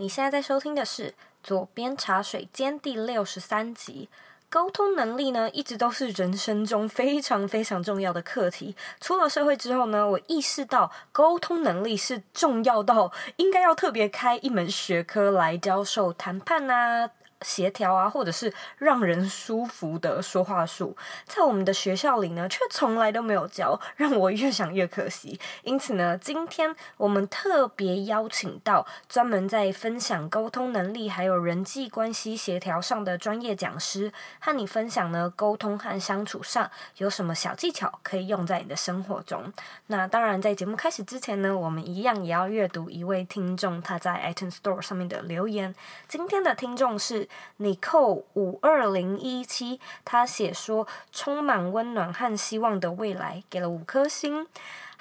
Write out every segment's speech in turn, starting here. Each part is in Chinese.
你现在在收听的是《左边茶水间》第六十三集。沟通能力呢，一直都是人生中非常非常重要的课题。出了社会之后呢，我意识到沟通能力是重要到应该要特别开一门学科来教授谈判啊。协调啊，或者是让人舒服的说话术，在我们的学校里呢，却从来都没有教，让我越想越可惜。因此呢，今天我们特别邀请到专门在分享沟通能力还有人际关系协调上的专业讲师，和你分享呢，沟通和相处上有什么小技巧可以用在你的生活中。那当然，在节目开始之前呢，我们一样也要阅读一位听众他在 iTunes Store 上面的留言。今天的听众是。你扣五二零一七，他写说充满温暖和希望的未来，给了五颗星。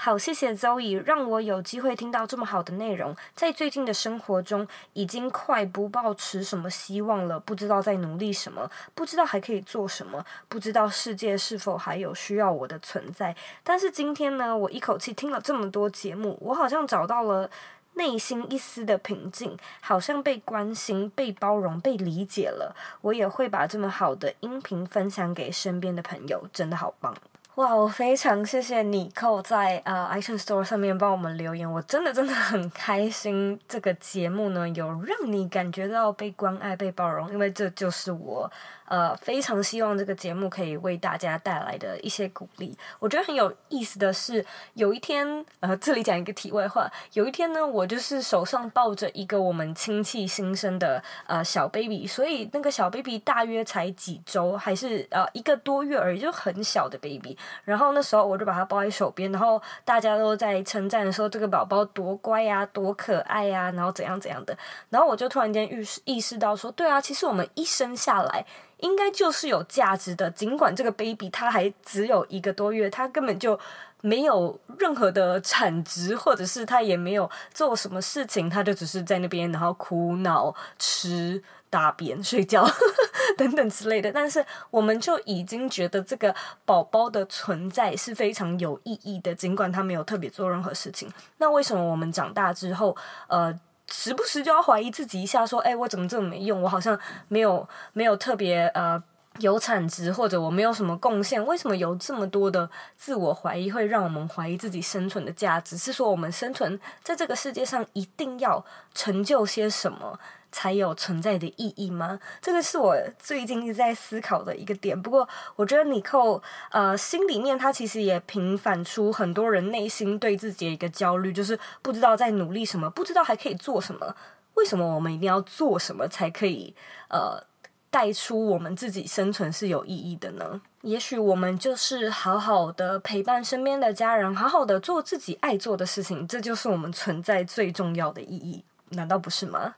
好，谢谢 Zoe，让我有机会听到这么好的内容。在最近的生活中，已经快不抱持什么希望了，不知道在努力什么，不知道还可以做什么，不知道世界是否还有需要我的存在。但是今天呢，我一口气听了这么多节目，我好像找到了。内心一丝的平静，好像被关心、被包容、被理解了。我也会把这么好的音频分享给身边的朋友，真的好棒！哇，我非常谢谢你扣在呃 iTunes Store 上面帮我们留言，我真的真的很开心。这个节目呢，有让你感觉到被关爱、被包容，因为这就是我。呃，非常希望这个节目可以为大家带来的一些鼓励。我觉得很有意思的是，有一天，呃，这里讲一个题外话。有一天呢，我就是手上抱着一个我们亲戚新生的呃小 baby，所以那个小 baby 大约才几周，还是呃一个多月而已，就很小的 baby。然后那时候我就把它抱在手边，然后大家都在称赞说这个宝宝多乖呀，多可爱呀，然后怎样怎样的。然后我就突然间意识意识到说，对啊，其实我们一生下来。应该就是有价值的，尽管这个 baby 他还只有一个多月，他根本就没有任何的产值，或者是他也没有做什么事情，他就只是在那边，然后哭闹、吃大便、睡觉 等等之类的。但是我们就已经觉得这个宝宝的存在是非常有意义的，尽管他没有特别做任何事情。那为什么我们长大之后，呃？时不时就要怀疑自己一下，说：“哎，我怎么这么没用？我好像没有没有特别呃有产值，或者我没有什么贡献。为什么有这么多的自我怀疑，会让我们怀疑自己生存的价值？是说我们生存在这个世界上一定要成就些什么？”才有存在的意义吗？这个是我最近一直在思考的一个点。不过，我觉得尼寇呃心里面他其实也平反出很多人内心对自己的一个焦虑，就是不知道在努力什么，不知道还可以做什么。为什么我们一定要做什么才可以呃带出我们自己生存是有意义的呢？也许我们就是好好的陪伴身边的家人，好好的做自己爱做的事情，这就是我们存在最重要的意义，难道不是吗？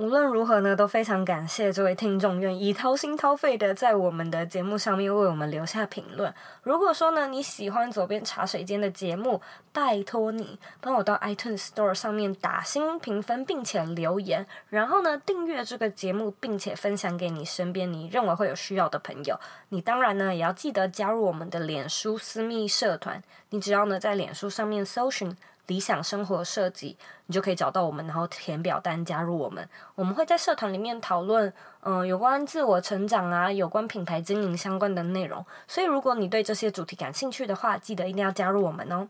无论如何呢，都非常感谢这位听众愿意掏心掏肺的在我们的节目上面为我们留下评论。如果说呢，你喜欢左边茶水间的节目，拜托你帮我到 iTunes Store 上面打新评分，并且留言，然后呢，订阅这个节目，并且分享给你身边你认为会有需要的朋友。你当然呢，也要记得加入我们的脸书私密社团。你只要呢，在脸书上面搜寻。理想生活设计，你就可以找到我们，然后填表单加入我们。我们会在社团里面讨论，嗯，有关自我成长啊，有关品牌经营相关的内容。所以，如果你对这些主题感兴趣的话，记得一定要加入我们哦。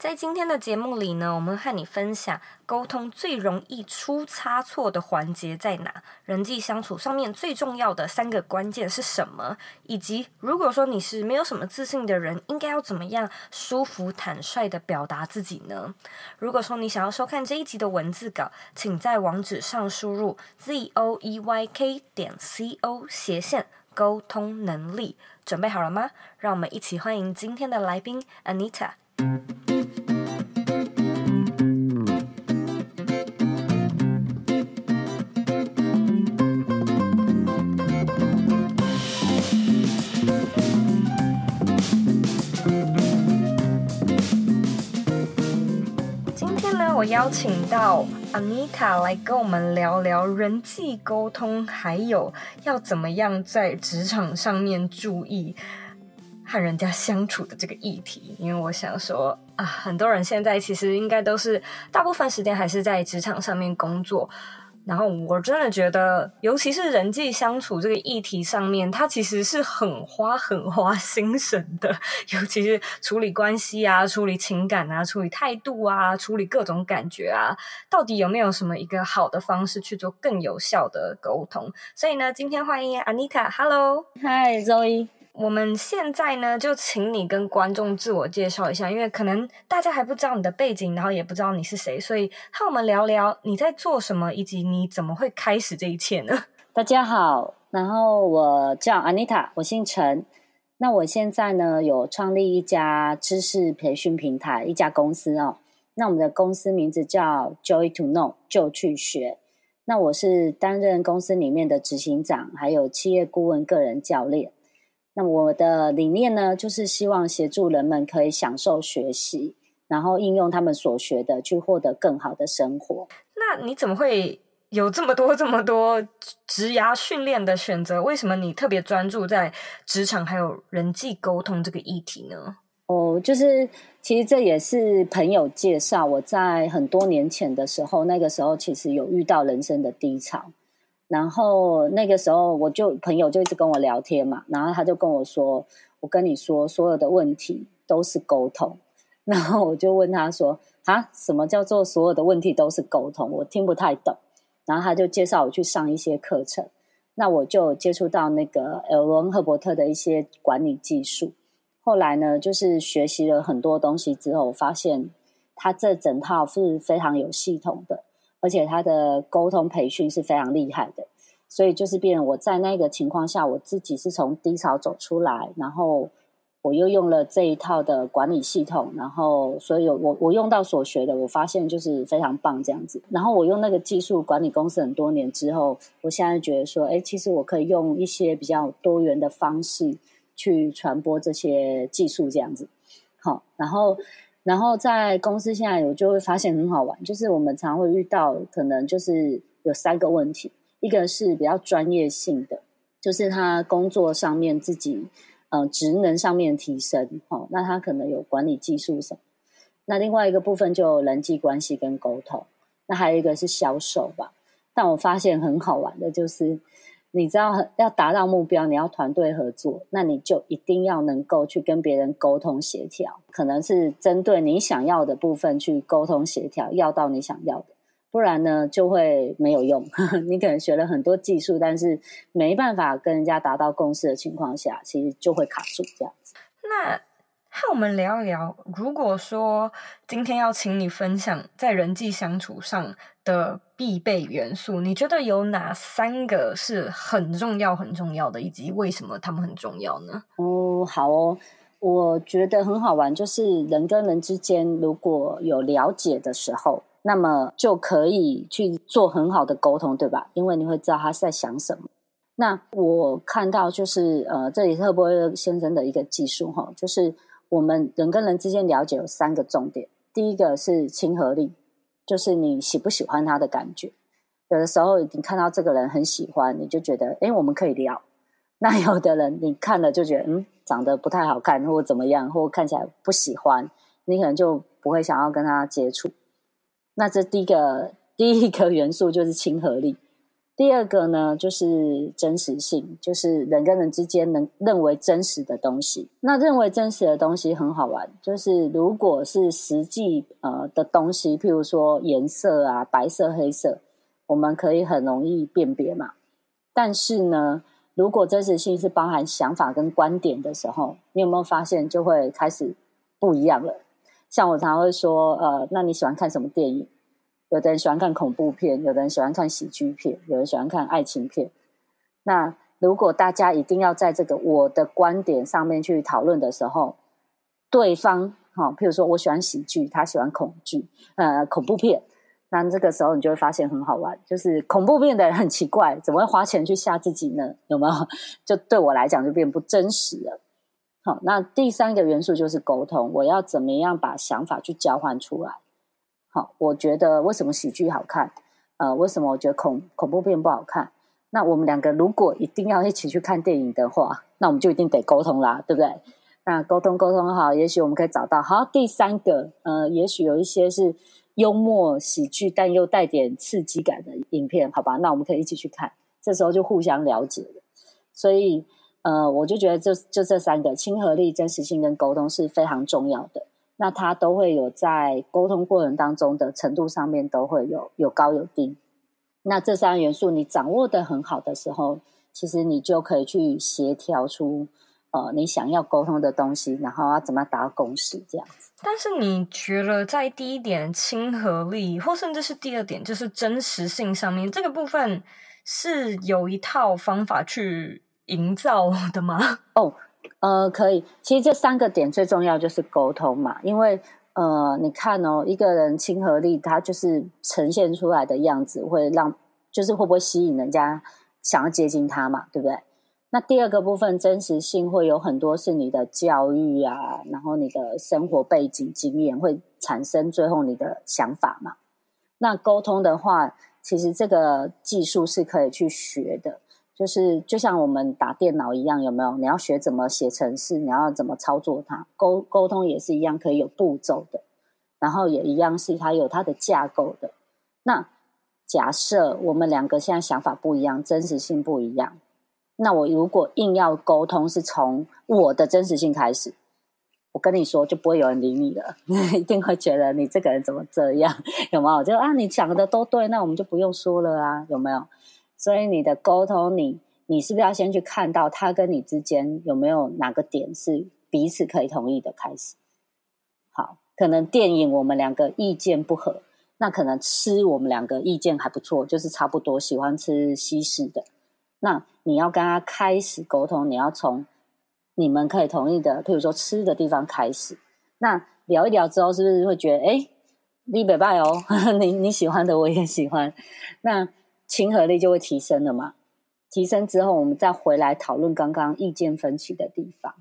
在今天的节目里呢，我们和你分享沟通最容易出差错的环节在哪，人际相处上面最重要的三个关键是什么，以及如果说你是没有什么自信的人，应该要怎么样舒服坦率地表达自己呢？如果说你想要收看这一集的文字稿，请在网址上输入 z o e y k 点 c o 斜线沟通能力，准备好了吗？让我们一起欢迎今天的来宾 Anita。今天呢我邀请到 Anita 来跟我们聊聊人际沟通，还有要怎么样在职场上面注意。和人家相处的这个议题。因为我想说啊，很多人现在其实应该都是大部分时间还是在职场上面工作。然后我真的觉得，尤其是人际相处这个议题上面，它其实是很花很花心神的，尤其是处理关系啊、处理情感啊、处理态度啊、处理各种感觉啊，到底有没有什么一个好的方式去做更有效的沟通？所以呢，今天欢迎 Anita，Hello，Hi，Zoe。我们现在呢，就请你跟观众自我介绍一下，因为可能大家还不知道你的背景，然后也不知道你是谁，所以和我们聊聊你在做什么，以及你怎么会开始这一切呢？大家好，然后我叫 Anita，我姓陈。那我现在呢，有创立一家知识培训平台，一家公司哦。那我们的公司名字叫 Joy to Know，就去学。那我是担任公司里面的执行长，还有企业顾问、个人教练。那我的理念呢，就是希望协助人们可以享受学习，然后应用他们所学的，去获得更好的生活。那你怎么会有这么多这么多职涯训练的选择？为什么你特别专注在职场还有人际沟通这个议题呢？哦，就是其实这也是朋友介绍。我在很多年前的时候，那个时候其实有遇到人生的低潮。然后那个时候，我就朋友就一直跟我聊天嘛，然后他就跟我说：“我跟你说，所有的问题都是沟通。”然后我就问他说：“啊，什么叫做所有的问题都是沟通？我听不太懂。”然后他就介绍我去上一些课程，那我就接触到那个艾伦·赫伯特的一些管理技术。后来呢，就是学习了很多东西之后，我发现他这整套是非常有系统的。而且他的沟通培训是非常厉害的，所以就是变我在那个情况下，我自己是从低潮走出来，然后我又用了这一套的管理系统，然后所以我我用到所学的，我发现就是非常棒这样子。然后我用那个技术管理公司很多年之后，我现在觉得说，哎，其实我可以用一些比较多元的方式去传播这些技术这样子。好，然后。然后在公司现在，我就会发现很好玩，就是我们常会遇到，可能就是有三个问题，一个是比较专业性的，就是他工作上面自己，呃，职能上面提升，哦，那他可能有管理技术什么。那另外一个部分就人际关系跟沟通，那还有一个是销售吧。但我发现很好玩的就是。你知道要达到目标，你要团队合作，那你就一定要能够去跟别人沟通协调，可能是针对你想要的部分去沟通协调，要到你想要的，不然呢就会没有用。你可能学了很多技术，但是没办法跟人家达到共识的情况下，其实就会卡住这样子。那。和我们聊一聊，如果说今天要请你分享在人际相处上的必备元素，你觉得有哪三个是很重要、很重要的，以及为什么他们很重要呢？哦，好哦，我觉得很好玩，就是人跟人之间如果有了解的时候，那么就可以去做很好的沟通，对吧？因为你会知道他是在想什么。那我看到就是呃，这里是赫伯特先生的一个技术哈，就是。我们人跟人之间了解有三个重点，第一个是亲和力，就是你喜不喜欢他的感觉。有的时候你看到这个人很喜欢，你就觉得，诶，我们可以聊。那有的人你看了就觉得，嗯，长得不太好看，或怎么样，或看起来不喜欢，你可能就不会想要跟他接触。那这第一个第一个元素就是亲和力。第二个呢，就是真实性，就是人跟人之间能认为真实的东西。那认为真实的东西很好玩，就是如果是实际呃的东西，譬如说颜色啊，白色、黑色，我们可以很容易辨别嘛。但是呢，如果真实性是包含想法跟观点的时候，你有没有发现就会开始不一样了？像我常常会说，呃，那你喜欢看什么电影？有的人喜欢看恐怖片，有的人喜欢看喜剧片，有人喜欢看爱情片。那如果大家一定要在这个我的观点上面去讨论的时候，对方哈，譬如说我喜欢喜剧，他喜欢恐惧，呃，恐怖片。那这个时候你就会发现很好玩，就是恐怖片的人很奇怪，怎么会花钱去吓自己呢？有没有？就对我来讲就变不真实了。好，那第三个元素就是沟通，我要怎么样把想法去交换出来？好，我觉得为什么喜剧好看？呃，为什么我觉得恐恐怖片不好看？那我们两个如果一定要一起去看电影的话，那我们就一定得沟通啦，对不对？那沟通沟通好，也许我们可以找到好。第三个，呃，也许有一些是幽默喜剧，但又带点刺激感的影片，好吧？那我们可以一起去看，这时候就互相了解了。所以，呃，我就觉得就就这三个亲和力、真实性跟沟通是非常重要的。那它都会有在沟通过程当中的程度上面都会有有高有低。那这三个元素你掌握的很好的时候，其实你就可以去协调出呃你想要沟通的东西，然后要怎么达到共识这样子。但是你觉得在第一点亲和力，或甚至是第二点就是真实性上面，这个部分是有一套方法去营造的吗？哦。呃，可以。其实这三个点最重要就是沟通嘛，因为呃，你看哦，一个人亲和力，他就是呈现出来的样子会让，就是会不会吸引人家想要接近他嘛，对不对？那第二个部分真实性会有很多是你的教育啊，然后你的生活背景经验会产生最后你的想法嘛。那沟通的话，其实这个技术是可以去学的。就是就像我们打电脑一样，有没有？你要学怎么写程式，你要怎么操作它？沟沟通也是一样，可以有步骤的，然后也一样是它有它的架构的。那假设我们两个现在想法不一样，真实性不一样，那我如果硬要沟通，是从我的真实性开始，我跟你说就不会有人理你了，一定会觉得你这个人怎么这样？有没有？就啊，你讲的都对，那我们就不用说了啊，有没有？所以你的沟通你，你是不是要先去看到他跟你之间有没有哪个点是彼此可以同意的开始？好，可能电影我们两个意见不合，那可能吃我们两个意见还不错，就是差不多喜欢吃西式的。那你要跟他开始沟通，你要从你们可以同意的，譬如说吃的地方开始。那聊一聊之后，是不是会觉得哎，你拜拜哦，你你喜欢的我也喜欢，那。亲和力就会提升了嘛？提升之后，我们再回来讨论刚刚意见分歧的地方。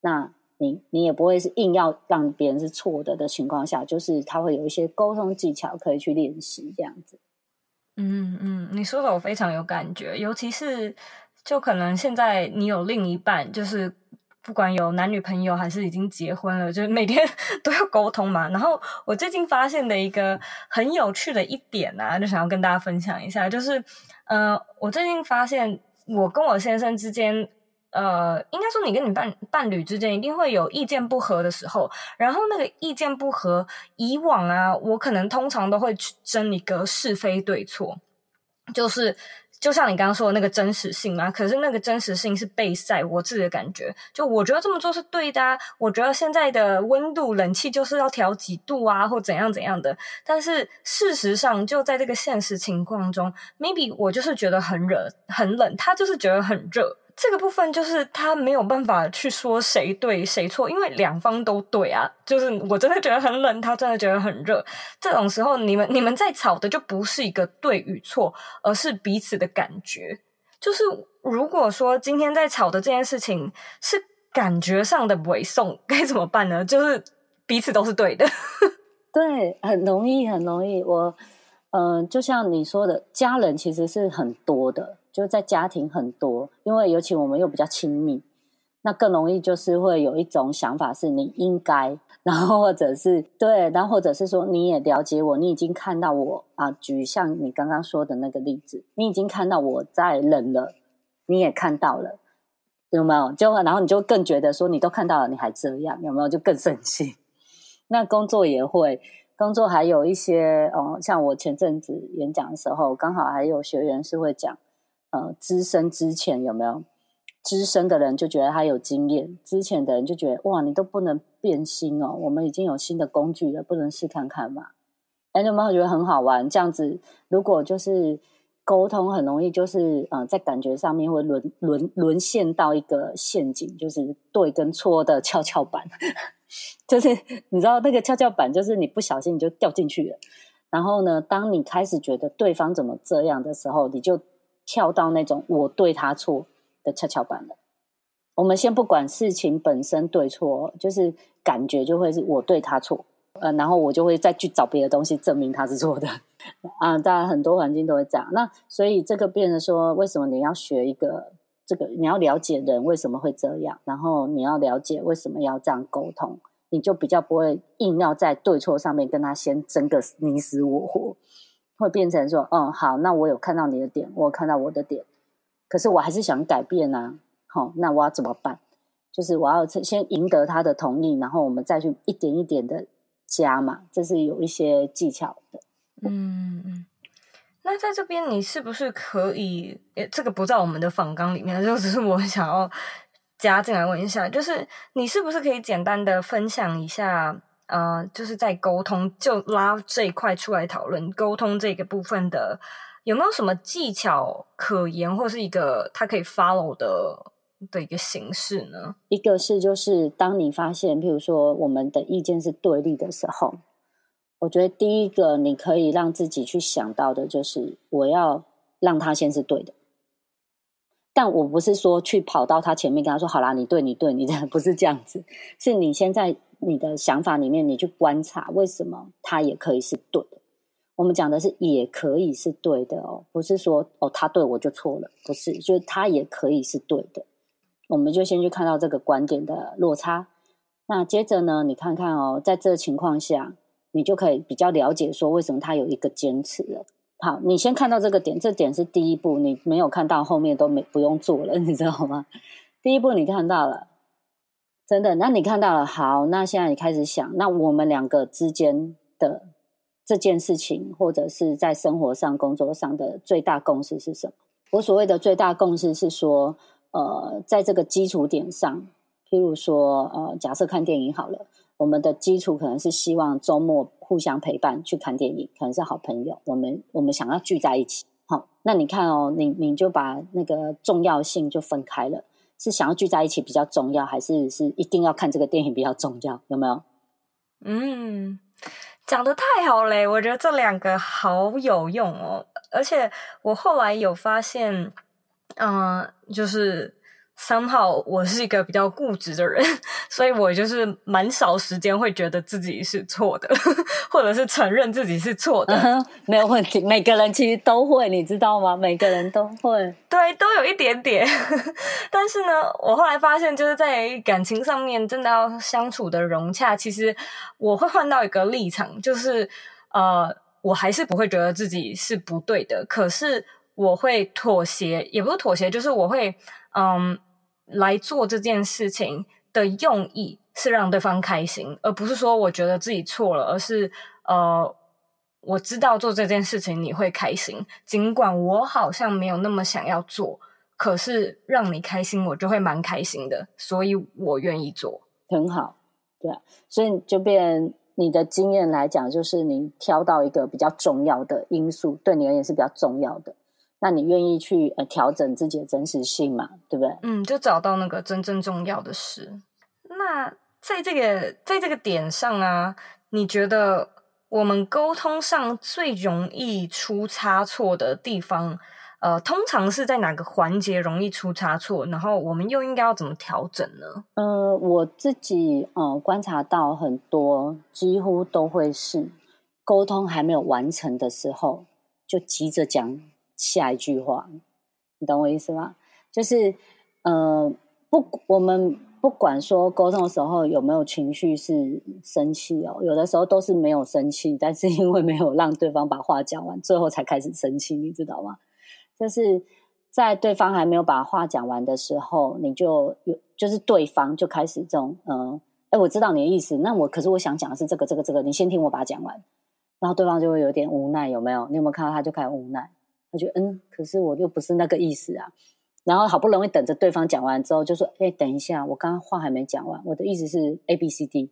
那你你也不会是硬要让别人是错的的情况下，就是他会有一些沟通技巧可以去练习这样子。嗯嗯，你说的我非常有感觉，尤其是就可能现在你有另一半，就是。不管有男女朋友还是已经结婚了，就是每天 都要沟通嘛。然后我最近发现的一个很有趣的一点啊，就想要跟大家分享一下，就是呃，我最近发现我跟我先生之间，呃，应该说你跟你伴伴侣之间一定会有意见不合的时候。然后那个意见不合，以往啊，我可能通常都会去争一个是非对错，就是。就像你刚刚说的那个真实性嘛，可是那个真实性是被晒我自己的感觉，就我觉得这么做是对的啊，我觉得现在的温度冷气就是要调几度啊，或怎样怎样的。但是事实上，就在这个现实情况中，maybe 我就是觉得很热很冷，他就是觉得很热。这个部分就是他没有办法去说谁对谁错，因为两方都对啊。就是我真的觉得很冷，他真的觉得很热。这种时候，你们你们在吵的就不是一个对与错，而是彼此的感觉。就是如果说今天在吵的这件事情是感觉上的违送，该怎么办呢？就是彼此都是对的。对，很容易，很容易。我嗯、就像你说的，家人其实是很多的。就在家庭很多，因为尤其我们又比较亲密，那更容易就是会有一种想法是你应该，然后或者是对，然后或者是说你也了解我，你已经看到我啊，举像你刚刚说的那个例子，你已经看到我在冷了，你也看到了，有没有？就然后你就更觉得说你都看到了，你还这样，有没有？就更生气。那工作也会，工作还有一些哦，像我前阵子演讲的时候，刚好还有学员是会讲。呃，资深之前有没有资深的人就觉得他有经验，之前的人就觉得哇，你都不能变心哦，我们已经有新的工具了，不能试看看嘛？哎，你有没有觉得很好玩？这样子，如果就是沟通很容易，就是呃，在感觉上面会沦沦沦陷到一个陷阱，就是对跟错的跷跷板，就是你知道那个跷跷板，就是你不小心你就掉进去了。然后呢，当你开始觉得对方怎么这样的时候，你就。跳到那种我对他错的跷跷板了。我们先不管事情本身对错，就是感觉就会是我对他错，呃，然后我就会再去找别的东西证明他是错的啊。当然很多环境都会这样。那所以这个变成说，为什么你要学一个这个？你要了解人为什么会这样，然后你要了解为什么要这样沟通，你就比较不会硬要在对错上面跟他先争个你死我活，会变成说，嗯，好，那我有看到你的点，我有看到我的点，可是我还是想改变啊，好，那我要怎么办？就是我要先赢得他的同意，然后我们再去一点一点的加嘛，这是有一些技巧的。嗯嗯。那在这边，你是不是可以？诶，这个不在我们的访纲里面，就只是我想要加进来问一下，就是你是不是可以简单的分享一下？呃，就是在沟通，就拉这一块出来讨论沟通这个部分的，有没有什么技巧可言，或是一个他可以 follow 的的一个形式呢？一个是就是当你发现，譬如说我们的意见是对立的时候。我觉得第一个你可以让自己去想到的就是，我要让他先是对的，但我不是说去跑到他前面跟他说好啦，你对，你对，你的 不是这样子，是你先在你的想法里面，你去观察为什么他也可以是对的。我们讲的是也可以是对的哦，不是说哦他对我就错了，不是，就是他也可以是对的。我们就先去看到这个观点的落差，那接着呢，你看看哦，在这个情况下。你就可以比较了解说为什么他有一个坚持了。好，你先看到这个点，这点是第一步，你没有看到后面都没不用做了，你知道吗？第一步你看到了，真的，那你看到了，好，那现在你开始想，那我们两个之间的这件事情，或者是在生活上、工作上的最大共识是什么？我所谓的最大共识是说，呃，在这个基础点上，譬如说，呃，假设看电影好了。我们的基础可能是希望周末互相陪伴去看电影，可能是好朋友。我们我们想要聚在一起，好，那你看哦，你你就把那个重要性就分开了，是想要聚在一起比较重要，还是是一定要看这个电影比较重要？有没有？嗯，讲得太好嘞！我觉得这两个好有用哦，而且我后来有发现，嗯、就是。Somehow 我是一个比较固执的人，所以我就是蛮少时间会觉得自己是错的，或者是承认自己是错的。Uh-huh, 没有问题，每个人其实都会，你知道吗？每个人都会，对，都有一点点。但是呢，我后来发现，就是在感情上面，真的要相处的融洽，其实我会换到一个立场，就是呃，我还是不会觉得自己是不对的，可是我会妥协，也不是妥协，就是我会嗯。来做这件事情的用意是让对方开心，而不是说我觉得自己错了，而是呃，我知道做这件事情你会开心，尽管我好像没有那么想要做，可是让你开心，我就会蛮开心的，所以我愿意做。很好，对啊，所以就变你的经验来讲，就是你挑到一个比较重要的因素，对你而言是比较重要的。那你愿意去呃调整自己的真实性嘛？对不对？嗯，就找到那个真正重要的事。那在这个在这个点上啊，你觉得我们沟通上最容易出差错的地方，呃，通常是在哪个环节容易出差错？然后我们又应该要怎么调整呢？呃，我自己呃观察到很多，几乎都会是沟通还没有完成的时候，就急着讲。下一句话，你懂我意思吗？就是，呃，不，我们不管说沟通的时候有没有情绪是生气哦，有的时候都是没有生气，但是因为没有让对方把话讲完，最后才开始生气，你知道吗？就是在对方还没有把话讲完的时候，你就有，就是对方就开始这种，嗯、哎，我知道你的意思，那我可是我想讲的是这个，这个，这个，你先听我把它讲完，然后对方就会有点无奈，有没有？你有没有看到他就开始无奈？他就嗯，可是我又不是那个意思啊。然后好不容易等着对方讲完之后，就说：“哎，等一下，我刚刚话还没讲完，我的意思是 A B C D。”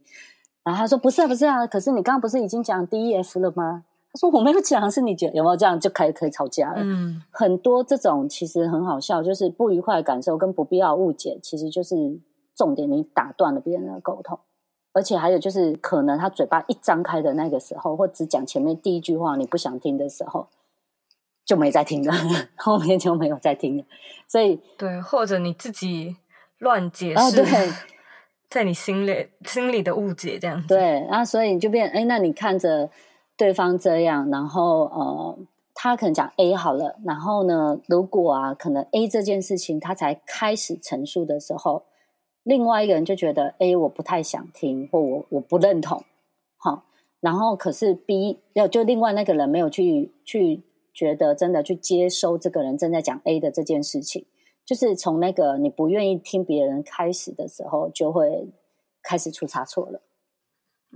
然后他说：“不是啊，不是啊，可是你刚刚不是已经讲 D E F 了吗？”他说：“我没有讲，是你讲有没有这样就可以可以吵架了？”嗯，很多这种其实很好笑，就是不愉快的感受跟不必要误解，其实就是重点，你打断了别人的沟通。而且还有就是，可能他嘴巴一张开的那个时候，或只讲前面第一句话你不想听的时候。就没再听了，后面就没有再听了，所以对，或者你自己乱解释，哦、对，在你心里心里的误解这样子，对，然后所以你就变，哎，那你看着对方这样，然后呃，他可能讲 A 好了，然后呢，如果啊，可能 A 这件事情他才开始陈述的时候，另外一个人就觉得 A 我不太想听，或我我不认同，好，然后可是 B 要就另外那个人没有去去觉得真的去接收这个人正在讲 A 的这件事情，就是从那个你不愿意听别人开始的时候，就会开始出差错了。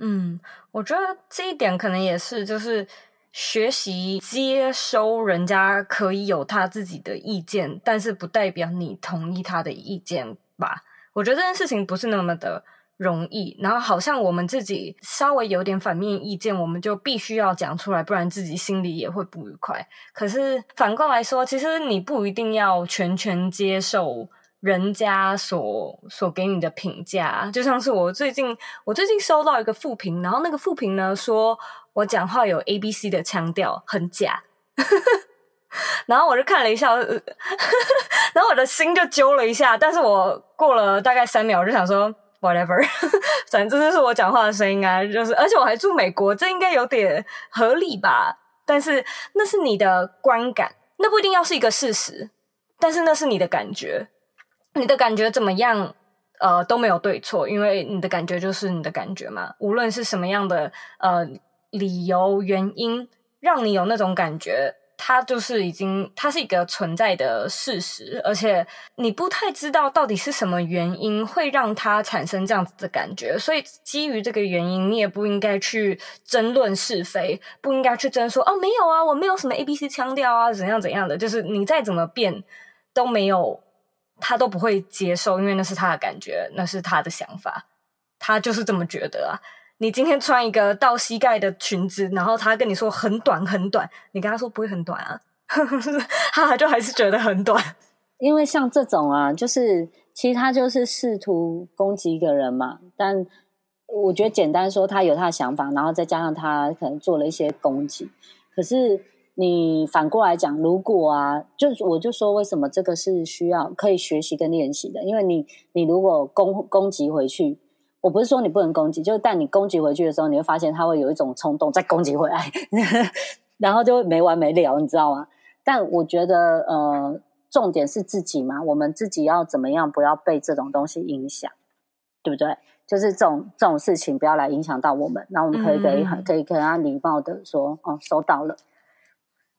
嗯，我觉得这一点可能也是就是。学习接收人家可以有他自己的意见，但是不代表你同意他的意见吧？我觉得这件事情不是那么的容易。然后好像我们自己稍微有点反面意见，我们就必须要讲出来，不然自己心里也会不愉快。可是反过来说，其实你不一定要全权接受人家所所给你的评价。就像是我最近，我最近收到一个负评，然后那个负评呢说。我讲话有 A B C 的腔调，很假。然后我就看了一下，然后我的心就揪了一下。但是我过了大概三秒，我就想说 whatever，反正这就是我讲话的声音啊。就是，而且我还住美国，这应该有点合理吧？但是那是你的观感，那不一定要是一个事实。但是那是你的感觉，你的感觉怎么样？呃，都没有对错，因为你的感觉就是你的感觉嘛。无论是什么样的呃。理由、原因让你有那种感觉，它就是已经，它是一个存在的事实，而且你不太知道到底是什么原因会让它产生这样子的感觉，所以基于这个原因，你也不应该去争论是非，不应该去争说哦，没有啊，我没有什么 ABC 腔调啊，怎样怎样的，就是你再怎么变都没有，他都不会接受，因为那是他的感觉，那是他的想法，他就是这么觉得啊。你今天穿一个到膝盖的裙子，然后他跟你说很短很短，你跟他说不会很短啊，他就还是觉得很短。因为像这种啊，就是其实他就是试图攻击一个人嘛。但我觉得简单说，他有他的想法，然后再加上他可能做了一些攻击。可是你反过来讲，如果啊，就我就说为什么这个是需要可以学习跟练习的？因为你你如果攻攻击回去。我不是说你不能攻击，就是但你攻击回去的时候，你会发现他会有一种冲动再攻击回来，然后就会没完没了，你知道吗？但我觉得，呃，重点是自己嘛，我们自己要怎么样，不要被这种东西影响，对不对？就是这种这种事情不要来影响到我们，那我们可以给、嗯、可以跟他礼貌的说，哦，收到了，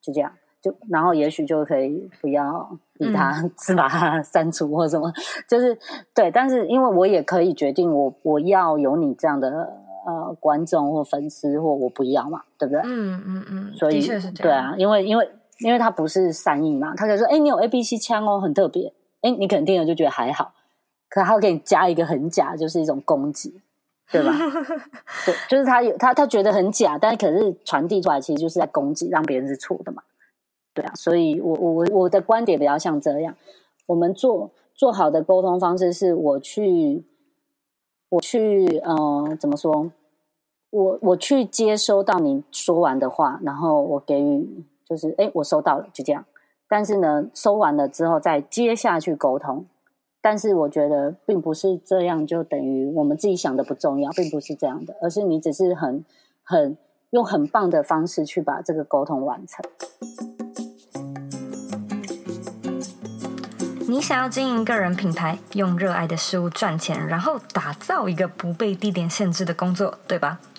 就这样。就然后也许就可以不要理他，是、嗯、把他删除或什么，就是对。但是因为我也可以决定我，我我要有你这样的呃观众或粉丝，或我不要嘛，对不对？嗯嗯嗯。所以。对啊，因为因为因为他不是善意嘛，他可以说：“哎，你有 A B C 枪哦，很特别。”哎，你可能听了就觉得还好，可他会给你加一个很假，就是一种攻击，对吧？对，就是他有他他觉得很假，但是可是传递出来其实就是在攻击，让别人是错的嘛。对啊，所以我我我的观点比较像这样，我们做做好的沟通方式是我去我去呃怎么说，我我去接收到你说完的话，然后我给予就是哎我收到了就这样，但是呢收完了之后再接下去沟通，但是我觉得并不是这样就等于我们自己想的不重要，并不是这样的，而是你只是很很用很棒的方式去把这个沟通完成。你想要经营个人品牌，用热爱的事物赚钱，然后打造一个不被地点限制的工作，对吧？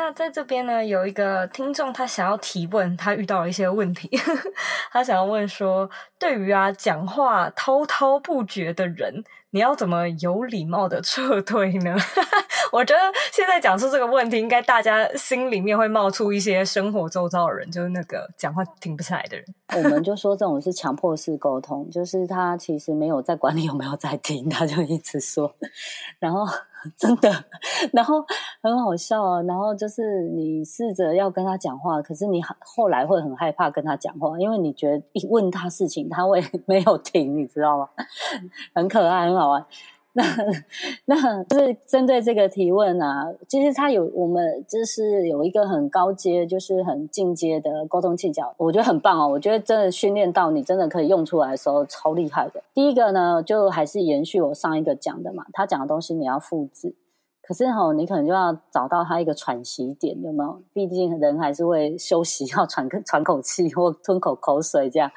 那在这边呢，有一个听众他想要提问，他遇到了一些问题，他想要问说，对于啊讲话滔滔不绝的人，你要怎么有礼貌的撤退呢？我觉得现在讲出这个问题，应该大家心里面会冒出一些生活周遭的人，就是那个讲话停不下来的人。我们就说这种是强迫式沟通，就是他其实没有在管你有没有在听，他就一直说，然后真的，然后很好笑啊。然后就是你试着要跟他讲话，可是你后来会很害怕跟他讲话，因为你觉得一问他事情，他会 没有停，你知道吗？很可爱，很好玩。那 那就是针对这个提问啊，其实他有我们就是有一个很高阶，就是很进阶的沟通技巧，我觉得很棒哦。我觉得真的训练到你真的可以用出来的时候，超厉害的。第一个呢，就还是延续我上一个讲的嘛，他讲的东西你要复制，可是哈、哦，你可能就要找到他一个喘息点，有没有？毕竟人还是会休息，要喘个喘口气或吞口口水，这样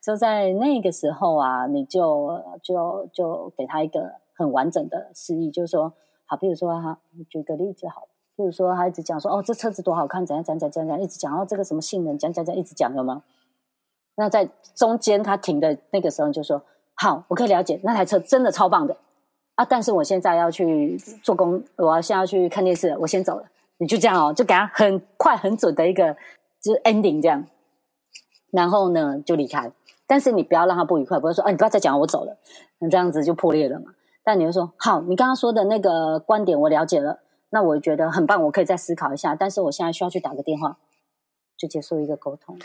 就在那个时候啊，你就就就给他一个。很完整的示意，就是说，好，比如说哈，举个例子好，比如说他一直讲说，哦，这车子多好看，怎样怎样怎样怎样，一直讲到这个什么性能，讲讲讲，一直讲，有吗？那在中间他停的那个时候，就说，好，我可以了解，那台车真的超棒的啊，但是我现在要去做工，我要现在要去看电视，我先走了，你就这样哦，就给他很快很准的一个就是 ending 这样，然后呢就离开，但是你不要让他不愉快，不要说，啊，你不要再讲，我走了，那这样子就破裂了嘛。但你会说好，你刚刚说的那个观点我了解了，那我觉得很棒，我可以再思考一下。但是我现在需要去打个电话，就结束一个沟通。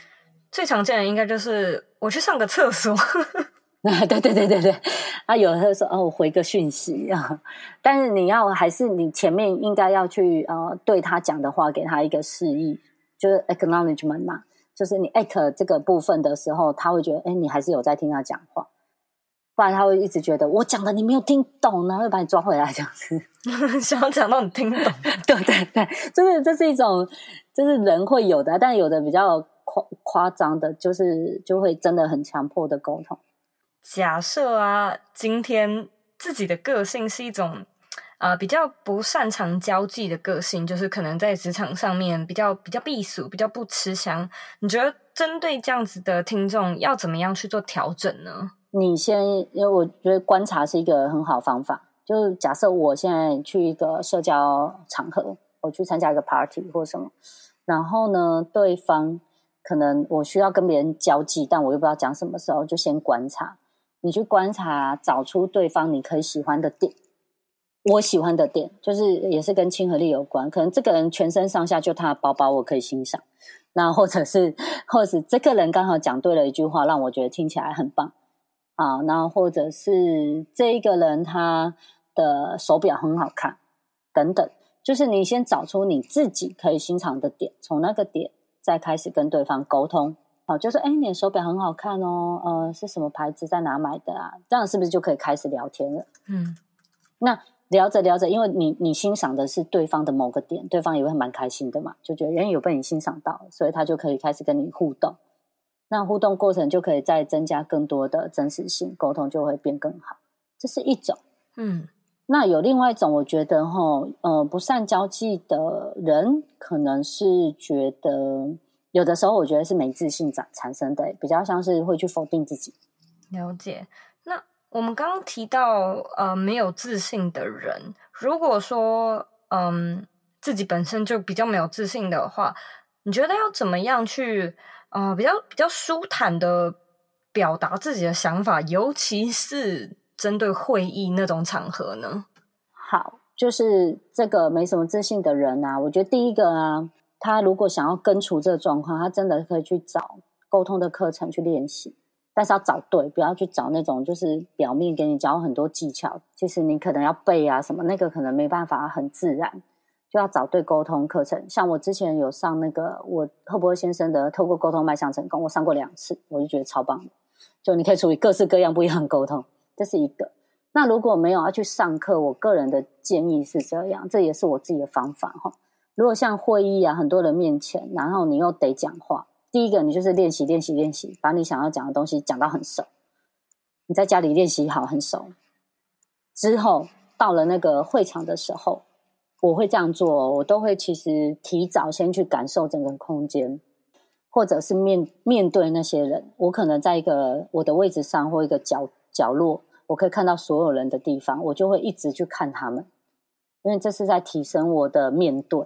最常见的应该就是我去上个厕所。对对对对对，啊，有人会说哦，我回个讯息啊。但是你要还是你前面应该要去呃对他讲的话给他一个示意，就是 acknowledgement 嘛，就是你 act 这个部分的时候，他会觉得哎，你还是有在听他讲话。不然他会一直觉得我讲的你没有听懂，然后会把你抓回来这样子。想要讲到你听懂，对对对，就是这是一种，就是人会有的，但有的比较夸夸张的，就是就会真的很强迫的沟通。假设啊，今天自己的个性是一种啊、呃、比较不擅长交际的个性，就是可能在职场上面比较比较避俗，比较不吃香。你觉得针对这样子的听众，要怎么样去做调整呢？你先，因为我觉得观察是一个很好方法。就是假设我现在去一个社交场合，我去参加一个 party 或什么，然后呢，对方可能我需要跟别人交际，但我又不知道讲什么时候，就先观察。你去观察，找出对方你可以喜欢的点。我喜欢的点，就是也是跟亲和力有关。可能这个人全身上下就他的包包，我可以欣赏。那或者是，或者是这个人刚好讲对了一句话，让我觉得听起来很棒。啊，那或者是这一个人他的手表很好看，等等，就是你先找出你自己可以欣赏的点，从那个点再开始跟对方沟通。好，就是哎，你的手表很好看哦，呃，是什么牌子，在哪买的啊？这样是不是就可以开始聊天了？嗯，那聊着聊着，因为你你欣赏的是对方的某个点，对方也会蛮开心的嘛，就觉得人有被你欣赏到，所以他就可以开始跟你互动。那互动过程就可以再增加更多的真实性，沟通就会变更好。这是一种，嗯，那有另外一种，我觉得哈，呃，不善交际的人，可能是觉得有的时候，我觉得是没自信产产生的，比较像是会去否定自己。了解。那我们刚刚提到，呃，没有自信的人，如果说，嗯、呃，自己本身就比较没有自信的话，你觉得要怎么样去？呃，比较比较舒坦的表达自己的想法，尤其是针对会议那种场合呢。好，就是这个没什么自信的人啊，我觉得第一个啊，他如果想要根除这个状况，他真的可以去找沟通的课程去练习，但是要找对，不要去找那种就是表面给你教很多技巧，其实你可能要背啊什么，那个可能没办法很自然。就要找对沟通课程，像我之前有上那个我赫伯先生的透过沟通迈向成功，我上过两次，我就觉得超棒的。就你可以处理各式各样不一样的沟通，这是一个。那如果没有要去上课，我个人的建议是这样，这也是我自己的方法哈。如果像会议啊，很多人面前，然后你又得讲话，第一个你就是练习练习练习，把你想要讲的东西讲到很熟。你在家里练习好很熟，之后到了那个会场的时候。我会这样做，我都会其实提早先去感受整个空间，或者是面面对那些人。我可能在一个我的位置上或一个角角落，我可以看到所有人的地方，我就会一直去看他们，因为这是在提升我的面对。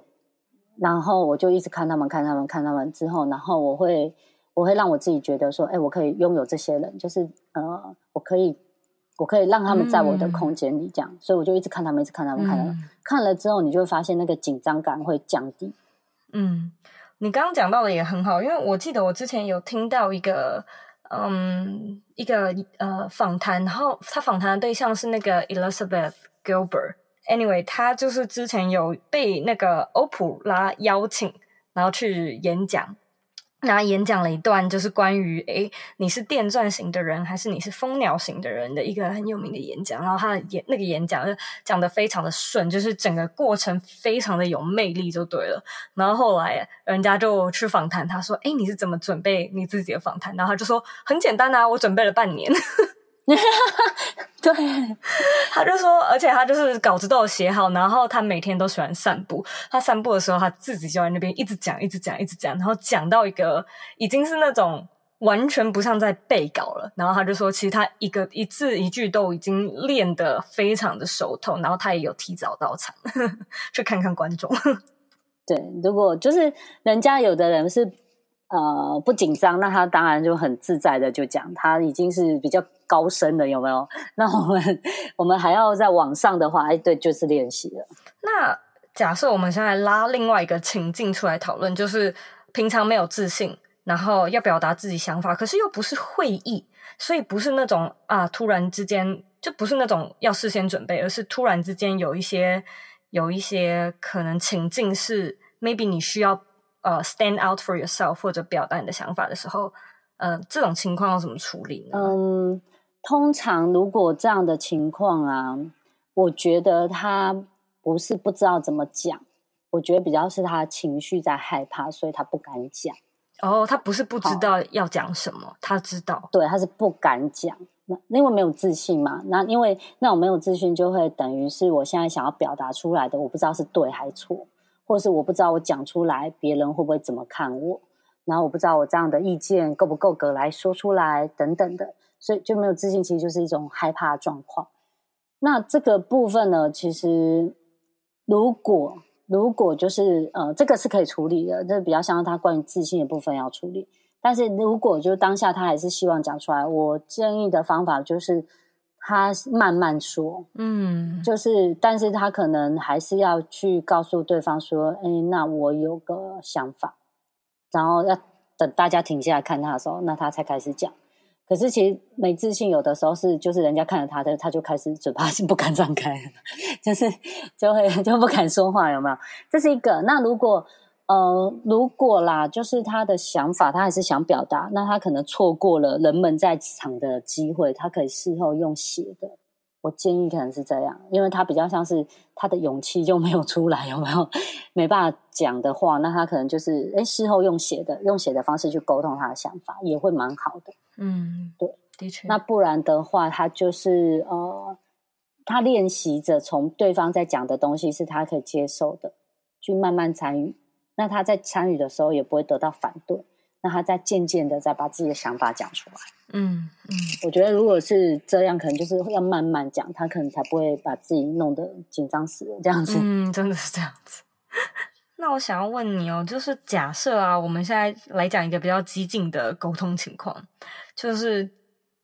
然后我就一直看他们，看他们，看他们之后，然后我会我会让我自己觉得说，哎，我可以拥有这些人，就是呃，我可以。我可以让他们在我的空间里，这样，嗯、所以我就一直看他们，一直看他们，看他们，嗯、看了之后，你就会发现那个紧张感会降低。嗯，你刚刚讲到的也很好，因为我记得我之前有听到一个，嗯，一个呃访谈，然后他访谈的对象是那个 Elizabeth Gilbert。Anyway，他就是之前有被那个欧普拉邀请，然后去演讲。那演讲了一段，就是关于诶，你是电钻型的人还是你是蜂鸟型的人的一个很有名的演讲。然后他的演那个演讲就讲得非常的顺，就是整个过程非常的有魅力，就对了。然后后来人家就去访谈他，说：“诶，你是怎么准备你自己的访谈？”然后他就说：“很简单啊，我准备了半年。” 对，他就说，而且他就是稿子都有写好，然后他每天都喜欢散步。他散步的时候，他自己就在那边一直讲，一直讲，一直讲，然后讲到一个已经是那种完全不像在背稿了。然后他就说，其实他一个一字一句都已经练得非常的熟透，然后他也有提早到场 去看看观众。对，如果就是人家有的人是。呃，不紧张，那他当然就很自在的就讲，他已经是比较高深的，有没有？那我们 我们还要在网上的话，哎，对，就是练习了。那假设我们现在拉另外一个情境出来讨论，就是平常没有自信，然后要表达自己想法，可是又不是会议，所以不是那种啊，突然之间就不是那种要事先准备，而是突然之间有一些有一些可能情境是 maybe 你需要。呃、uh，stand out for yourself 或者表达你的想法的时候，呃，这种情况要怎么处理呢？嗯，通常如果这样的情况啊，我觉得他不是不知道怎么讲，我觉得比较是他情绪在害怕，所以他不敢讲。哦，他不是不知道要讲什么，他知道，对，他是不敢讲，那因为没有自信嘛。那因为那我没有自信，就会等于是我现在想要表达出来的，我不知道是对还是错。或是我不知道我讲出来别人会不会怎么看我，然后我不知道我这样的意见够不够格来说出来等等的，所以就没有自信，其实就是一种害怕的状况。那这个部分呢，其实如果如果就是呃，这个是可以处理的，这比较像他关于自信的部分要处理。但是如果就当下他还是希望讲出来，我建议的方法就是。他慢慢说，嗯，就是，但是他可能还是要去告诉对方说，哎，那我有个想法，然后要等大家停下来看他的时候，那他才开始讲。可是其实没自信，有的时候是就是人家看着他的，他就开始嘴巴 是不敢张开，就是 就会 就不敢说话，有没有？这是一个。那如果。呃，如果啦，就是他的想法，他还是想表达，那他可能错过了人们在场的机会，他可以事后用写的。我建议可能是这样，因为他比较像是他的勇气就没有出来，有没有？没办法讲的话，那他可能就是诶，事后用写的，用写的方式去沟通他的想法，也会蛮好的。嗯，对，的确。那不然的话，他就是呃，他练习着从对方在讲的东西是他可以接受的，去慢慢参与。那他在参与的时候也不会得到反对，那他再渐渐的再把自己的想法讲出来。嗯嗯，我觉得如果是这样，可能就是要慢慢讲，他可能才不会把自己弄得紧张死了这样子。嗯，真的是这样子。那我想要问你哦，就是假设啊，我们现在来讲一个比较激进的沟通情况，就是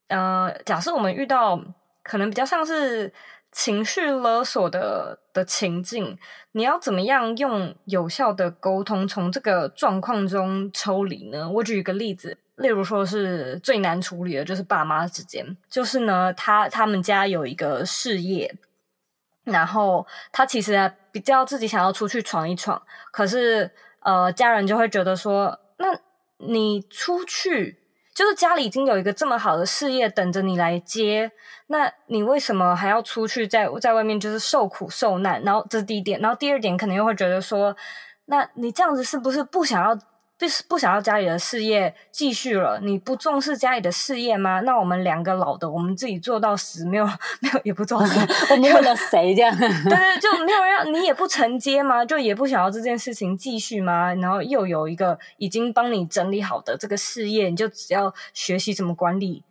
呃，假设我们遇到可能比较像是。情绪勒索的的情境，你要怎么样用有效的沟通从这个状况中抽离呢？我举一个例子，例如说是最难处理的就是爸妈之间，就是呢，他他们家有一个事业，然后他其实比较自己想要出去闯一闯，可是呃，家人就会觉得说，那你出去。就是家里已经有一个这么好的事业等着你来接，那你为什么还要出去在在外面就是受苦受难？然后这是第一点，然后第二点可能又会觉得说，那你这样子是不是不想要不不想要家里的事业继续了，你不重视家里的事业吗？那我们两个老的，我们自己做到死，没有 没有也不重视，我们为了谁这样？对对，就没有让你也不承接吗？就也不想要这件事情继续吗？然后又有一个已经帮你整理好的这个事业，你就只要学习怎么管理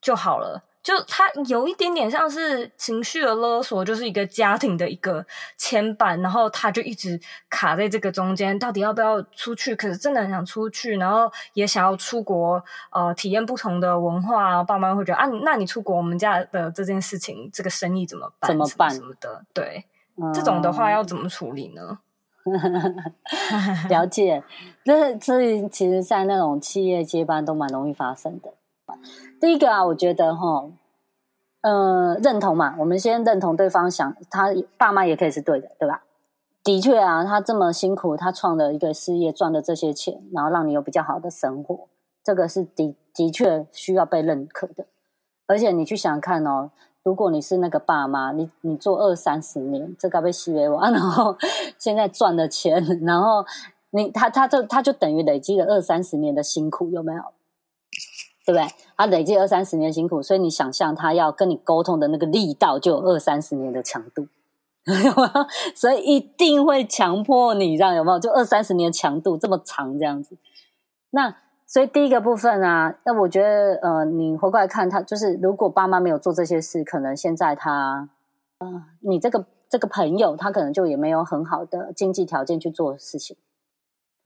就好了。就他有一点点像是情绪的勒索，就是一个家庭的一个牵绊，然后他就一直卡在这个中间，到底要不要出去？可是真的很想出去，然后也想要出国，呃，体验不同的文化。爸妈会觉得啊，那你出国，我们家的这件事情，这个生意怎么办？怎么办？什么的？对，嗯、这种的话要怎么处理呢？了解，这这其实，在那种企业接班都蛮容易发生的。第一个啊，我觉得哈，呃，认同嘛，我们先认同对方想，他爸妈也可以是对的，对吧？的确啊，他这么辛苦，他创了一个事业，赚了这些钱，然后让你有比较好的生活，这个是的的确需要被认可的。而且你去想看哦，如果你是那个爸妈，你你做二三十年，这该被吸为王，然后 现在赚了钱，然后你他他就他就等于累积了二三十年的辛苦，有没有？对不对？他累计二三十年辛苦，所以你想象他要跟你沟通的那个力道，就有二三十年的强度，所以一定会强迫你，这样有没有？就二三十年强度这么长，这样子。那所以第一个部分啊，那我觉得呃，你回过来看他，就是如果爸妈没有做这些事，可能现在他，呃，你这个这个朋友，他可能就也没有很好的经济条件去做事情，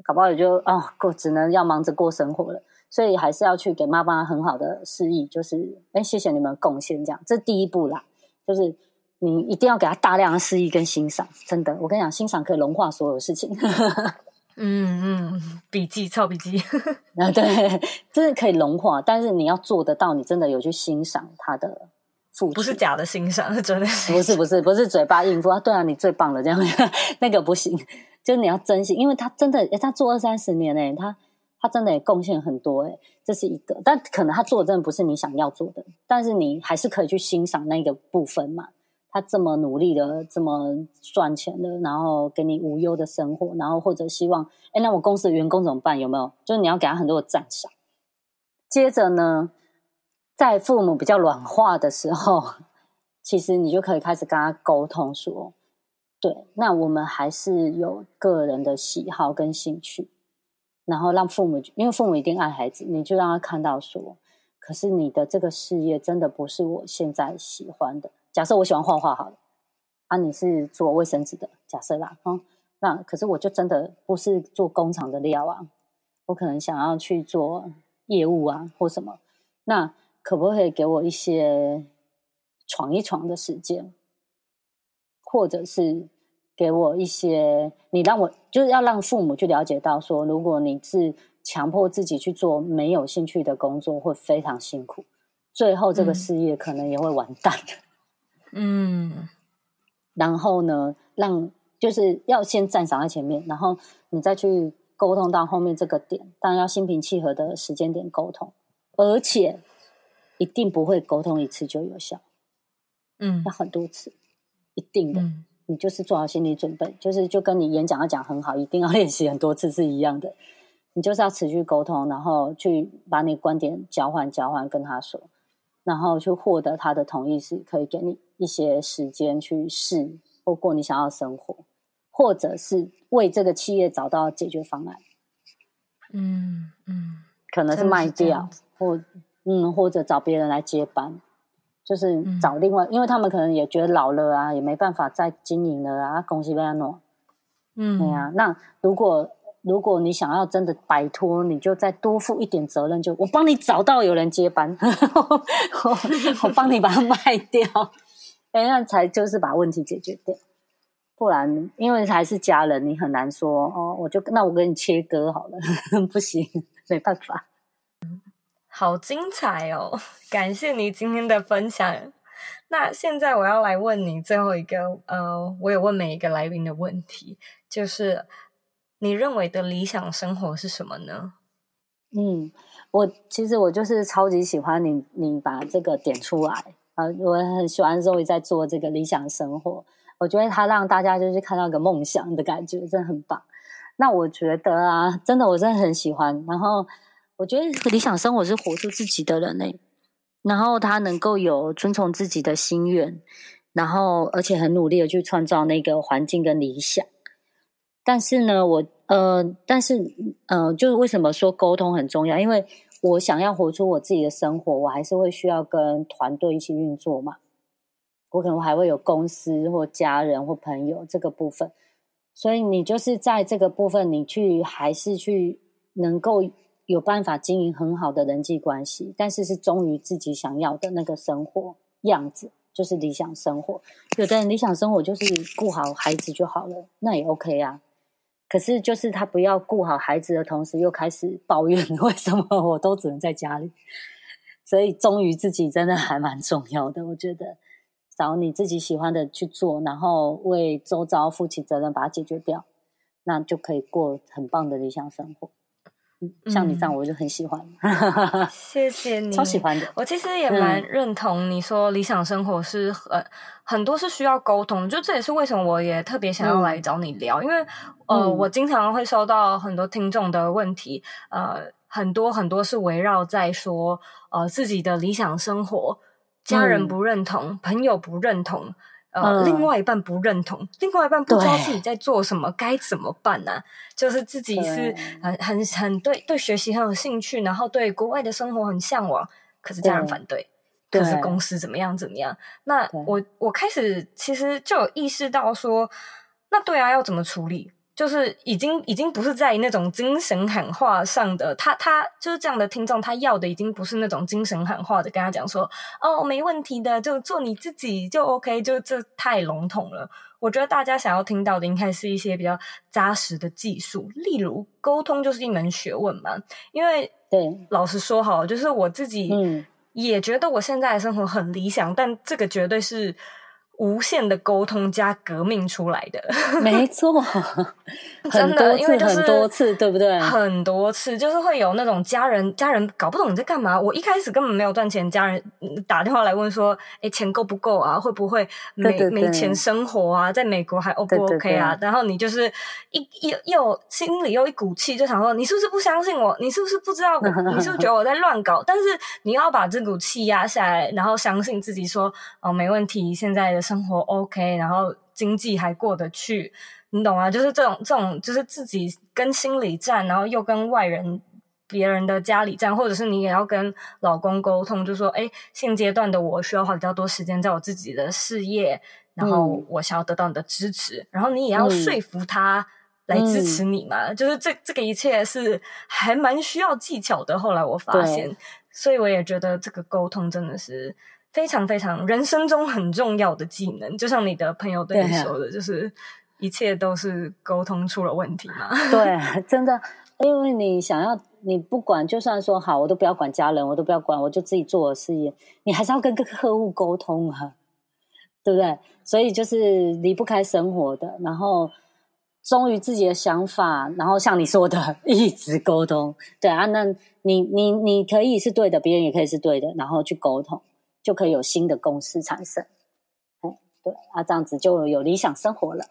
搞不好也就哦，过只能要忙着过生活了。所以还是要去给妈妈很好的示意，就是哎，谢谢你们贡献，这样这是第一步啦。就是你一定要给他大量的示意跟欣赏，真的，我跟你讲，欣赏可以融化所有事情。嗯嗯，笔记抄笔记 啊，对，真的可以融化，但是你要做得到，你真的有去欣赏他的付出，不是假的欣赏，是真的欣赏。不是不是不是嘴巴应付啊，对啊，你最棒了，这样 那个不行，就是你要珍惜，因为他真的，他做二三十年呢，他。他真的也贡献很多诶，这是一个，但可能他做的真的不是你想要做的，但是你还是可以去欣赏那个部分嘛。他这么努力的，这么赚钱的，然后给你无忧的生活，然后或者希望，诶，那我公司的员工怎么办？有没有？就是你要给他很多的赞赏。接着呢，在父母比较软化的时候，其实你就可以开始跟他沟通说，对，那我们还是有个人的喜好跟兴趣。然后让父母，因为父母一定爱孩子，你就让他看到说，可是你的这个事业真的不是我现在喜欢的。假设我喜欢画画好了，啊，你是做卫生纸的，假设啦，嗯，那可是我就真的不是做工厂的料啊，我可能想要去做业务啊或什么，那可不可以给我一些闯一闯的时间，或者是？给我一些，你让我就是要让父母去了解到说，如果你是强迫自己去做没有兴趣的工作，会非常辛苦，最后这个事业可能也会完蛋。嗯，然后呢，让就是要先赞赏在前面，然后你再去沟通到后面这个点，当然要心平气和的时间点沟通，而且一定不会沟通一次就有效，嗯，要很多次，一定的。嗯你就是做好心理准备，就是就跟你演讲要讲很好，一定要练习很多次是一样的。你就是要持续沟通，然后去把你观点交换交换跟他说，然后去获得他的同意，是可以给你一些时间去试或过你想要的生活，或者是为这个企业找到解决方案。嗯嗯，可能是卖掉，或嗯，或者找别人来接班。就是找另外，嗯、因为他们可能也觉得老了啊，也没办法再经营了啊，公司被他弄。嗯，对啊。那如果如果你想要真的摆脱，你就再多负一点责任，就我帮你找到有人接班，我 我帮你把它卖掉，哎，那才就是把问题解决掉。不然，因为还是家人，你很难说哦，我就那我给你切割好了，不行，没办法。好精彩哦！感谢你今天的分享。那现在我要来问你最后一个，呃，我有问每一个来宾的问题，就是你认为的理想生活是什么呢？嗯，我其实我就是超级喜欢你，你把这个点出来啊，我很喜欢 Zoe 在做这个理想生活，我觉得他让大家就是看到一个梦想的感觉，真的很棒。那我觉得啊，真的我真的很喜欢。然后我觉得理想生活是活出自己的人呢，然后他能够有遵从自己的心愿，然后而且很努力的去创造那个环境跟理想。但是呢，我呃，但是呃，就是为什么说沟通很重要？因为我想要活出我自己的生活，我还是会需要跟团队一起运作嘛。我可能还会有公司或家人或朋友这个部分。所以你就是在这个部分，你去还是去能够有办法经营很好的人际关系，但是是忠于自己想要的那个生活样子，就是理想生活。有的人理想生活就是顾好孩子就好了，那也 OK 啊。可是就是他不要顾好孩子的同时，又开始抱怨 为什么我都只能在家里。所以忠于自己真的还蛮重要的，我觉得。找你自己喜欢的去做，然后为周遭负起责任，把它解决掉，那就可以过很棒的理想生活。像你这样，我就很喜欢。嗯、谢谢你，超喜欢的。我其实也蛮认同你说理想生活是很、嗯、很多是需要沟通，就这也是为什么我也特别想要来找你聊，嗯、因为呃，嗯、我经常会收到很多听众的问题，呃，很多很多是围绕在说呃自己的理想生活。家人不认同，嗯、朋友不认同，呃，嗯、另外一半不认同，另外一半不知道自己在做什么，该怎么办呢、啊？就是自己是很很很对对学习很有兴趣，然后对国外的生活很向往，可是家人反对，对可是公司怎么样怎么样？那我我开始其实就有意识到说，那对啊，要怎么处理？就是已经已经不是在那种精神喊话上的，他他就是这样的听众，他要的已经不是那种精神喊话的，跟他讲说哦，没问题的，就做你自己就 OK，就这太笼统了。我觉得大家想要听到的应该是一些比较扎实的技术，例如沟通就是一门学问嘛。因为对，老实说好，就是我自己也觉得我现在的生活很理想，嗯、但这个绝对是。无限的沟通加革命出来的，没错，真的，因为就是很多次，对不对？很多次，就是会有那种家人，家人搞不懂你在干嘛。我一开始根本没有赚钱，家人打电话来问说：“哎，钱够不够啊？会不会没没钱生活啊？在美国还 O 不 OK 啊？”然后你就是一又又心里又一股气，就想说：“你是不是不相信我？你是不是不知道？你是不是觉得我在乱搞？”但是你要把这股气压下来，然后相信自己说：“哦，没问题。”现在的。生活 OK，然后经济还过得去，你懂吗？就是这种这种，就是自己跟心理战，然后又跟外人、别人的家里战，或者是你也要跟老公沟通，就说：哎，现阶段的我需要花比较多时间在我自己的事业，然后我想要得到你的支持，嗯、然后你也要说服他来支持你嘛。嗯、就是这这个一切是还蛮需要技巧的。后来我发现，所以我也觉得这个沟通真的是。非常非常人生中很重要的技能，就像你的朋友对你说的，就是一切都是沟通出了问题嘛。对，真的，因为你想要，你不管，就算说好，我都不要管家人，我都不要管，我就自己做我事业，你还是要跟个客户沟通啊，对不对？所以就是离不开生活的，然后忠于自己的想法，然后像你说的，一直沟通。对啊，那你你你可以是对的，别人也可以是对的，然后去沟通。就可以有新的公司产生，哎，对啊，这样子就有理想生活了。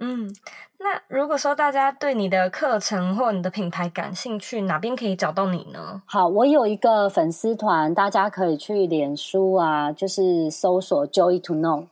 嗯，那如果说大家对你的课程或你的品牌感兴趣，哪边可以找到你呢？好，我有一个粉丝团，大家可以去脸书啊，就是搜索 Joy to Know，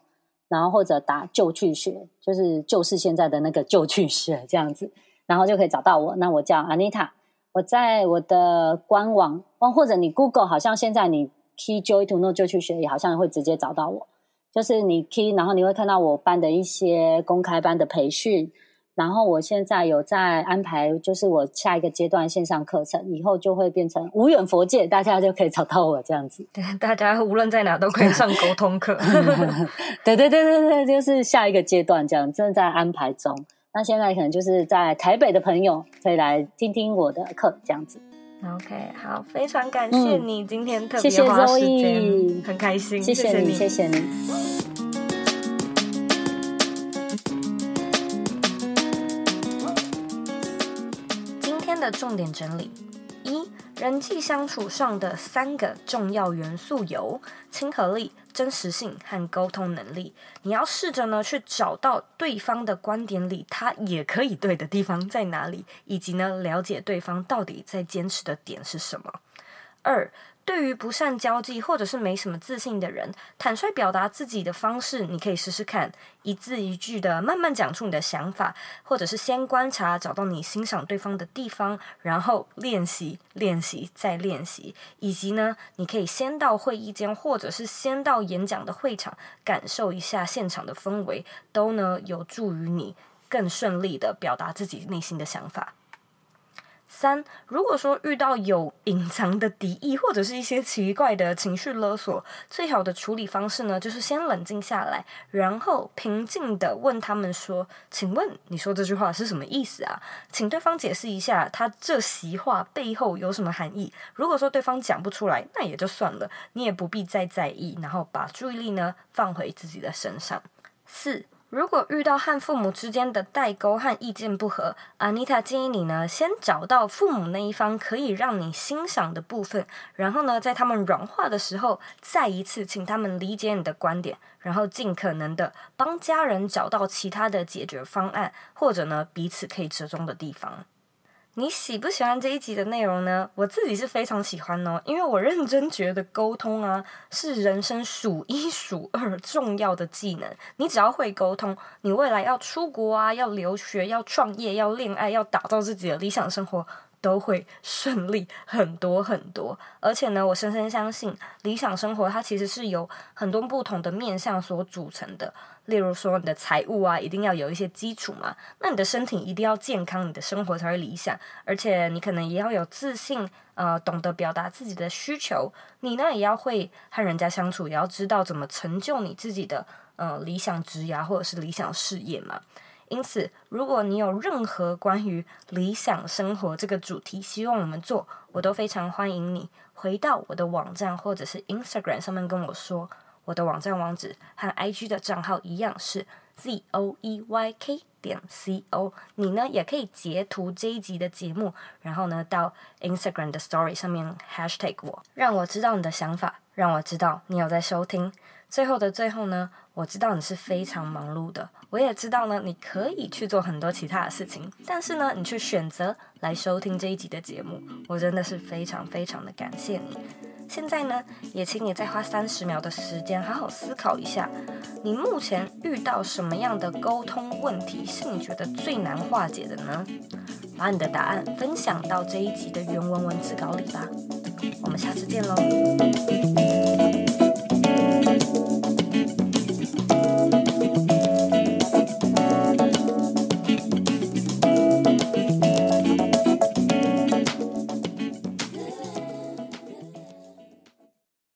然后或者打就去学，就是就是现在的那个就去学这样子，然后就可以找到我。那我叫 Anita，我在我的官网，或者你 Google，好像现在你。Key Joy to Know 就去学，也好像会直接找到我。就是你 Key，然后你会看到我办的一些公开班的培训。然后我现在有在安排，就是我下一个阶段线上课程，以后就会变成无远佛界，大家就可以找到我这样子。对，大家无论在哪都可以上沟通课。对对对对对，就是下一个阶段这样正在安排中。那现在可能就是在台北的朋友可以来听听我的课这样子。OK，好，非常感谢你今天特别花时间，嗯、很开心，谢谢你，谢谢你。谢谢你。今天的重点整理：一、人际相处上的三个重要元素有亲和力、真实性和沟通能力。你要试着呢去找到对方的观点里，他也可以对的地方在哪里，以及呢了解对方到底在坚持的点是什么。二。对于不善交际或者是没什么自信的人，坦率表达自己的方式，你可以试试看，一字一句的慢慢讲出你的想法，或者是先观察，找到你欣赏对方的地方，然后练习、练习再练习，以及呢，你可以先到会议间，或者是先到演讲的会场，感受一下现场的氛围，都呢有助于你更顺利的表达自己内心的想法。三，如果说遇到有隐藏的敌意或者是一些奇怪的情绪勒索，最好的处理方式呢，就是先冷静下来，然后平静地问他们说：“请问你说这句话是什么意思啊？请对方解释一下，他这席话背后有什么含义。如果说对方讲不出来，那也就算了，你也不必再在意，然后把注意力呢放回自己的身上。四。如果遇到和父母之间的代沟和意见不合，Anita 建议你呢，先找到父母那一方可以让你欣赏的部分，然后呢，在他们软化的时候，再一次请他们理解你的观点，然后尽可能的帮家人找到其他的解决方案，或者呢，彼此可以折中的地方。你喜不喜欢这一集的内容呢？我自己是非常喜欢哦，因为我认真觉得沟通啊是人生数一数二重要的技能。你只要会沟通，你未来要出国啊，要留学，要创业，要恋爱，要打造自己的理想生活，都会 顺利很多很多，而且呢，我深深相信理想生活它其实是由很多不同的面向所组成的。例如说，你的财务啊，一定要有一些基础嘛。那你的身体一定要健康，你的生活才会理想。而且你可能也要有自信，呃，懂得表达自己的需求。你呢，也要会和人家相处，也要知道怎么成就你自己的呃理想职业或者是理想事业嘛。因此，如果你有任何关于理想生活这个主题，希望我们做，我都非常欢迎你回到我的网站或者是 Instagram 上面跟我说。我的网站网址和 IG 的账号一样是 z o e y k 点 c o。你呢也可以截图这一集的节目，然后呢到 Instagram 的 Story 上面 Hashtag 我，让我知道你的想法，让我知道你有在收听。最后的最后呢，我知道你是非常忙碌的，我也知道呢，你可以去做很多其他的事情，但是呢，你却选择来收听这一集的节目，我真的是非常非常的感谢你。现在呢，也请你再花三十秒的时间，好好思考一下，你目前遇到什么样的沟通问题是你觉得最难化解的呢？把你的答案分享到这一集的原文文字稿里吧。我们下次见喽。